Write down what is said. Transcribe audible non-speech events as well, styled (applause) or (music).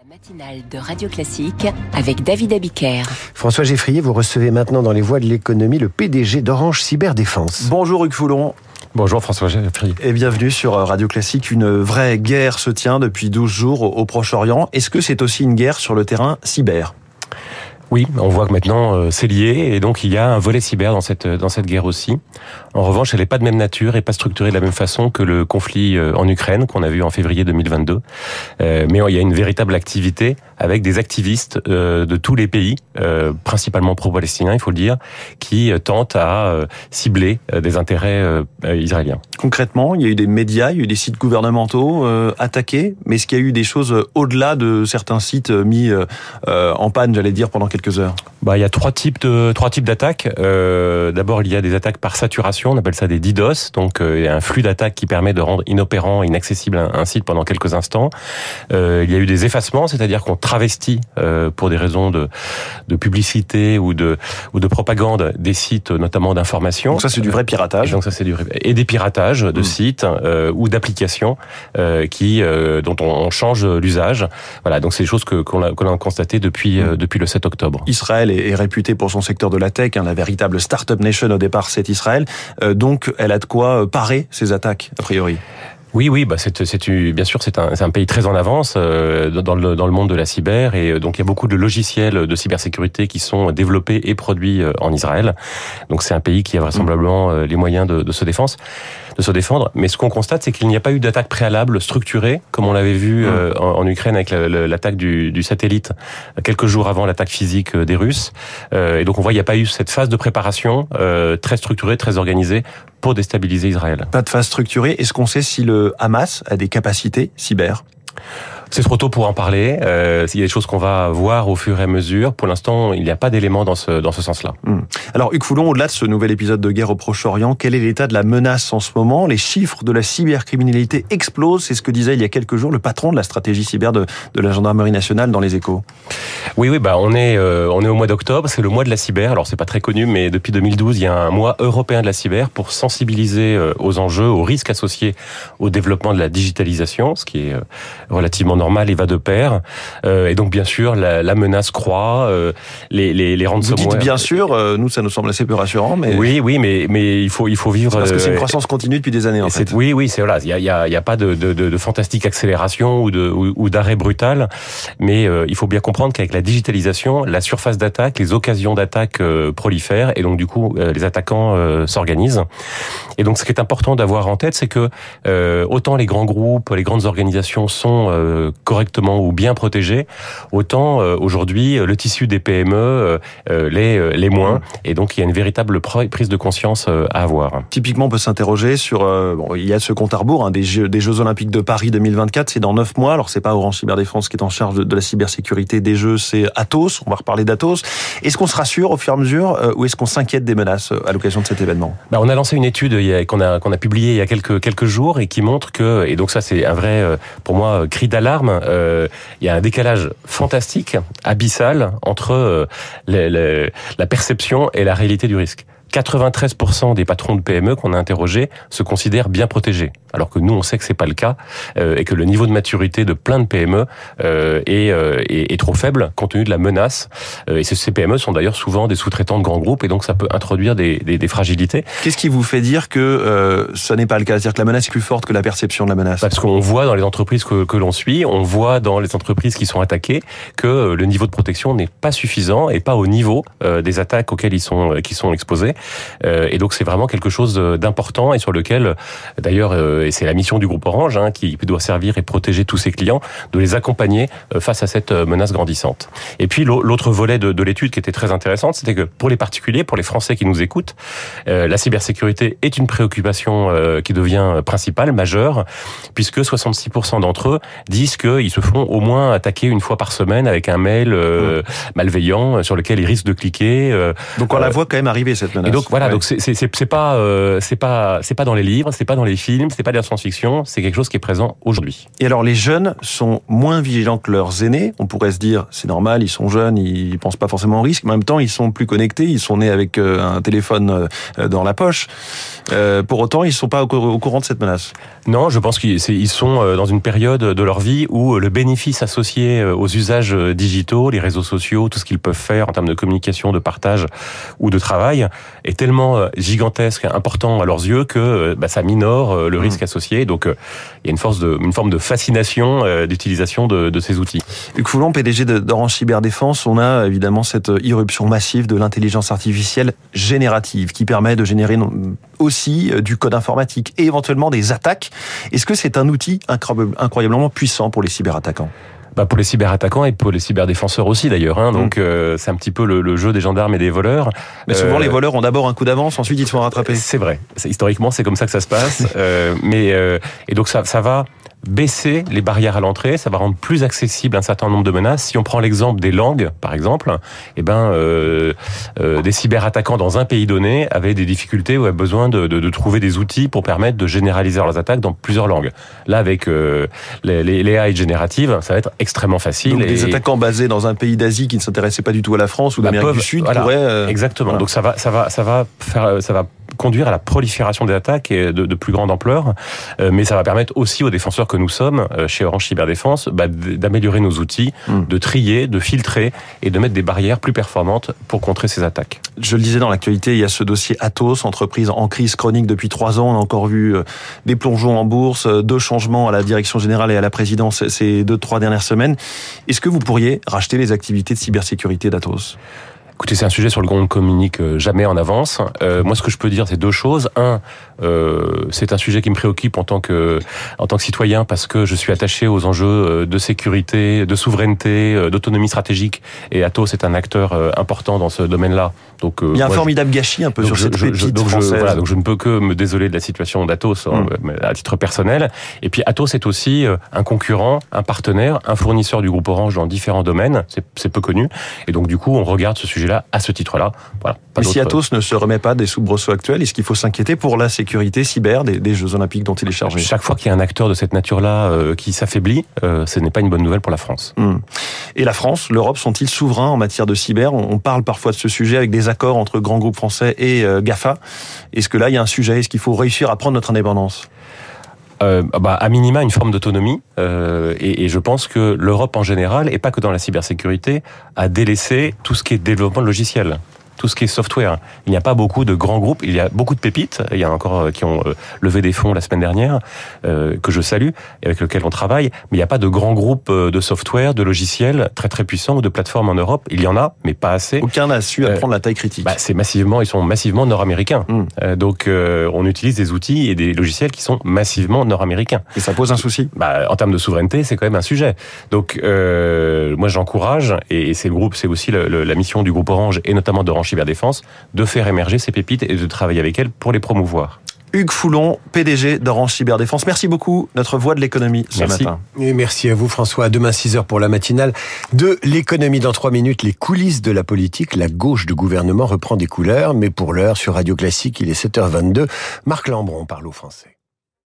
La matinale de Radio Classique avec David Abiker. François Geffrier, vous recevez maintenant dans les voies de l'économie le PDG d'Orange Cyberdéfense. Bonjour Hugues Foulon. Bonjour François Geffrier. Et bienvenue sur Radio Classique. Une vraie guerre se tient depuis 12 jours au Proche-Orient. Est-ce que c'est aussi une guerre sur le terrain cyber? Oui, on voit que maintenant euh, c'est lié et donc il y a un volet cyber dans cette dans cette guerre aussi. En revanche, elle n'est pas de même nature et pas structurée de la même façon que le conflit euh, en Ukraine qu'on a vu en février 2022. Euh, mais il y a une véritable activité avec des activistes de tous les pays, principalement pro-palestiniens, il faut le dire, qui tentent à cibler des intérêts israéliens. Concrètement, il y a eu des médias, il y a eu des sites gouvernementaux attaqués, mais est-ce qu'il y a eu des choses au-delà de certains sites mis en panne, j'allais dire, pendant quelques heures bah, Il y a trois types de trois types d'attaques. Euh, D'abord, il y a des attaques par saturation, on appelle ça des DDoS. Donc, euh, il y a un flux d'attaques qui permet de rendre inopérant, inaccessible un, un site pendant quelques instants. Euh, il y a eu des effacements, c'est-à-dire qu'on travestit pour des raisons de, de publicité ou de ou de propagande des sites, notamment d'information. Donc ça, c'est du vrai piratage. Et donc ça, c'est du vrai et des piratages de mmh. sites ou d'applications qui dont on, on change l'usage. Voilà, donc c'est des choses que qu'on a, qu a constatées depuis mmh. depuis le 7 octobre. Israël est, réputé pour son secteur de la tech, hein, la véritable start-up nation au départ, c'est Israël. Euh, donc, elle a de quoi euh, parer ces attaques, a priori. Oui, oui, bah c'est, bien sûr c'est un, un, pays très en avance euh, dans, le, dans le monde de la cyber et euh, donc il y a beaucoup de logiciels de cybersécurité qui sont développés et produits euh, en Israël. Donc c'est un pays qui a vraisemblablement les moyens de, de se défense, de se défendre. Mais ce qu'on constate, c'est qu'il n'y a pas eu d'attaque préalable structurée comme on l'avait vu en, en, Ukraine avec l'attaque du, du, satellite quelques jours avant l'attaque physique des Russes. et donc on voit il n'y a pas eu cette phase de préparation très structurée, très organisée pour déstabiliser Israël. Pas de phase structurée. Est-ce qu'on sait si le Hamas a des capacités cyber? C'est trop tôt pour en parler. Euh, il y a des choses qu'on va voir au fur et à mesure. Pour l'instant, il n'y a pas d'éléments dans ce, dans ce sens-là. Hum. Alors, Hugues Foulon, au-delà de ce nouvel épisode de guerre au Proche-Orient, quel est l'état de la menace en ce moment? Les chiffres de la cybercriminalité explosent. C'est ce que disait il y a quelques jours le patron de la stratégie cyber de, de la gendarmerie nationale dans les échos. Oui, oui, bah on est euh, on est au mois d'octobre, c'est le mois de la cyber. Alors c'est pas très connu, mais depuis 2012, il y a un mois européen de la cyber pour sensibiliser euh, aux enjeux, aux risques associés au développement de la digitalisation, ce qui est relativement normal et va de pair. Euh, et donc bien sûr, la, la menace croît, euh, les les, les ransomware. Vous dites bien sûr, euh, nous ça nous semble assez peu rassurant, mais oui, oui, mais mais il faut il faut vivre parce que c'est une croissance continue depuis des années en fait. Oui, oui, c'est voilà, il y a il y a, y a pas de, de, de, de fantastique accélération ou de ou, ou d'arrêt brutal, mais il faut bien comprendre qu'avec la digitalisation, la surface d'attaque, les occasions d'attaque prolifèrent et donc du coup les attaquants s'organisent. Et donc ce qui est important d'avoir en tête, c'est que autant les grands groupes, les grandes organisations sont euh, correctement ou bien protégés, autant euh, aujourd'hui le tissu des PME euh, les les moins. Et donc il y a une véritable prise de conscience à avoir. Typiquement, on peut s'interroger sur bon, il y a ce compte à rebours hein, des Jeux des Jeux Olympiques de Paris 2024, c'est dans neuf mois. Alors c'est pas Orange Cyberdéfense qui est en charge de, de la cybersécurité des Jeux, c'est Atos. On va reparler d'Atos. Est-ce qu'on se rassure au fur et à mesure ou est-ce qu'on s'inquiète des menaces à l'occasion de cet événement? Bah, On a lancé une étude qu'on a qu'on a publiée il y a quelques quelques jours et qui montre que et donc ça c'est un vrai pour moi cri d'alarme. Euh, il y a un décalage fantastique, abyssal, entre euh, la perception et la réalité du risque. 93% des patrons de PME qu'on a interrogés se considèrent bien protégés, alors que nous on sait que c'est pas le cas euh, et que le niveau de maturité de plein de PME euh, est, euh, est, est, trop faible compte tenu de la menace. Euh, et ces PME sont d'ailleurs souvent des sous-traitants de grands groupes et donc ça peut introduire des, des, des fragilités. Qu'est-ce qui vous fait dire que euh, ce n'est pas le cas, c'est-à-dire que la menace est plus forte que la perception de la menace? Parce qu'on voit dans les entreprises que, que l'on suit, on voit dans les entreprises qui sont attaquées que le niveau de protection n'est pas suffisant et pas au niveau des attaques auxquelles ils sont qui sont exposés. Euh, et donc c'est vraiment quelque chose d'important et sur lequel, d'ailleurs, euh, et c'est la mission du groupe Orange hein, qui doit servir et protéger tous ses clients, de les accompagner euh, face à cette menace grandissante. Et puis l'autre volet de, de l'étude qui était très intéressante, c'était que pour les particuliers, pour les Français qui nous écoutent, la cybersécurité est une préoccupation qui devient principale, majeure, puisque 66% d'entre eux disent qu'ils se font au moins attaquer une fois par semaine avec un mail euh, malveillant sur lequel ils risquent de cliquer. Donc on la voit quand même arriver cette menace. Et donc voilà, donc c'est c'est pas euh, c'est pas c'est pas dans les livres, c'est pas dans les films, c'est pas de la science-fiction, c'est quelque chose qui est présent aujourd'hui. Et alors les jeunes sont moins vigilants que leurs aînés. On pourrait se dire c'est normal, ils sont jeunes, ils pensent pas forcément au risque. En même temps, ils sont plus connectés, ils sont nés avec euh, un téléphone euh, dans la poche. Euh, pour autant, ils sont pas au courant de cette menace. Non, je pense qu'ils sont dans une période de leur vie où le bénéfice associé aux usages digitaux, les réseaux sociaux, tout ce qu'ils peuvent faire en termes de communication, de partage ou de travail est tellement gigantesque, important à leurs yeux que bah, ça minore le mmh. risque associé. Donc il y a une force de une forme de fascination d'utilisation de, de, ces outils. Hugues Foulon, PDG d'Orange Cyberdéfense, on a évidemment cette irruption massive de l'intelligence artificielle générative qui permet de générer aussi euh, du code informatique et éventuellement des attaques. Est-ce que c'est un outil incroyablement puissant pour les cyberattaquants? Bah pour les cyberattaquants et pour les cyberdéfenseurs aussi d'ailleurs. Hein. Donc mm. euh, c'est un petit peu le, jeu des gendarmes et des voleurs. Mais souvent euh, les voleurs ont d'abord un coup d'avance, ensuite ils se font rattraper. C'est vrai. Historiquement c'est comme ça que ça se passe. (laughs) mais et donc ça ça va baisser les barrières à l'entrée, ça va rendre plus accessible un certain nombre de menaces. Si on prend l'exemple des langues, par exemple, eh ben, euh, euh, des cyberattaquants dans un pays donné avaient des difficultés ou avaient besoin de, de, de, trouver des outils pour permettre de généraliser leurs attaques dans plusieurs langues. Là, avec euh, les, les, AI génératives, ça va être extrêmement facile. Donc, des attaquants basés dans un pays d'Asie qui ne s'intéressaient pas du tout à la France ou bah, d'Amérique du Sud pourraient... Euh, exactement. Donc ça va, ça va, ça va faire, ça va conduire à la prolifération des attaques et de, de plus grande ampleur, euh, mais ça va permettre aussi aux défenseurs que nous sommes euh, chez Orange Cyberdéfense bah, d'améliorer nos outils, hmm. de trier, de filtrer et de mettre des barrières plus performantes pour contrer ces attaques. Je le disais dans l'actualité, il y a ce dossier Atos, entreprise en crise chronique depuis trois ans. On a encore vu euh, des plongeons en bourse, deux changements à la direction générale et à la présidence ces deux trois dernières semaines. Est-ce que vous pourriez racheter les activités de cybersécurité d'Atos? Écoutez, c'est un sujet sur lequel on ne communique euh, jamais en avance. Euh, moi, ce que je peux dire, c'est deux choses. Un, euh, c'est un sujet qui me préoccupe en tant que en tant que citoyen parce que je suis attaché aux enjeux euh, de sécurité, de souveraineté, d'autonomie stratégique. Et Atos est un acteur important dans ce domaine-là. Donc, il y a un formidable gâchis un peu sur cette pépite donc française. Je, voilà, donc je ne peux que me désoler de la situation d'Atos mm. à titre personnel. Et puis Atos est aussi un concurrent, un partenaire, un fournisseur du groupe Orange dans différents domaines. C'est peu connu. Et donc du coup, on regarde ce sujet là à ce titre-là. Voilà, Mais si Atos ne se remet pas des soubresauts actuels, est-ce qu'il faut s'inquiéter pour la sécurité cyber des, Jeux Olympiques dont il est chargé Chaque fois qu'il y a un acteur de cette nature-là euh, qui s'affaiblit, euh, ce n'est pas une bonne nouvelle pour la France. Hmm. Et la France, l'Europe sont-ils souverains en matière de cyber? On, parle parfois de ce sujet avec des accords entre grands groupes français et euh, GAFA. Est-ce que là, il y a un sujet? Est-ce qu'il faut réussir à prendre notre indépendance? Euh, bah, à minima une forme d'autonomie. Euh, et, et, je pense que l'Europe en général, et pas que dans la cybersécurité, a délaissé tout ce qui est développement de logiciel tout ce qui est software. Il n'y a pas beaucoup de grands groupes, il y a beaucoup de pépites. Il y a encore euh, qui ont euh, levé des fonds la semaine dernière, euh, que je salue, et avec lesquels on travaille. Mais il n'y a pas de grands groupes de software, de logiciels très très puissants ou de plateformes en Europe. Il y en a, mais pas assez. Aucun n'a su apprendre la taille critique. Bah, c'est massivement, ils sont massivement nord-américains. Hmm. donc on utilise des outils et des logiciels qui sont massivement nord-américains. Et ça pose un souci. Bah, en termes de souveraineté, c'est quand même un sujet. Donc moi j'encourage, et c'est le groupe, c'est aussi la mission du groupe Orange et notamment d'Orange Cyberdéfense, de faire émerger ces pépites et de travailler avec elles pour les promouvoir. Hugues Foulon, PDG d'Orange Cyberdéfense. Merci beaucoup, notre voix de l'économie ce matin. Et merci à vous François. demain 6h pour la matinale de l'économie. Dans 3 minutes, les coulisses de la politique. La gauche du gouvernement reprend des couleurs, mais pour l'heure, sur Radio Classique, il est 7h22. Marc Lambron parle au français.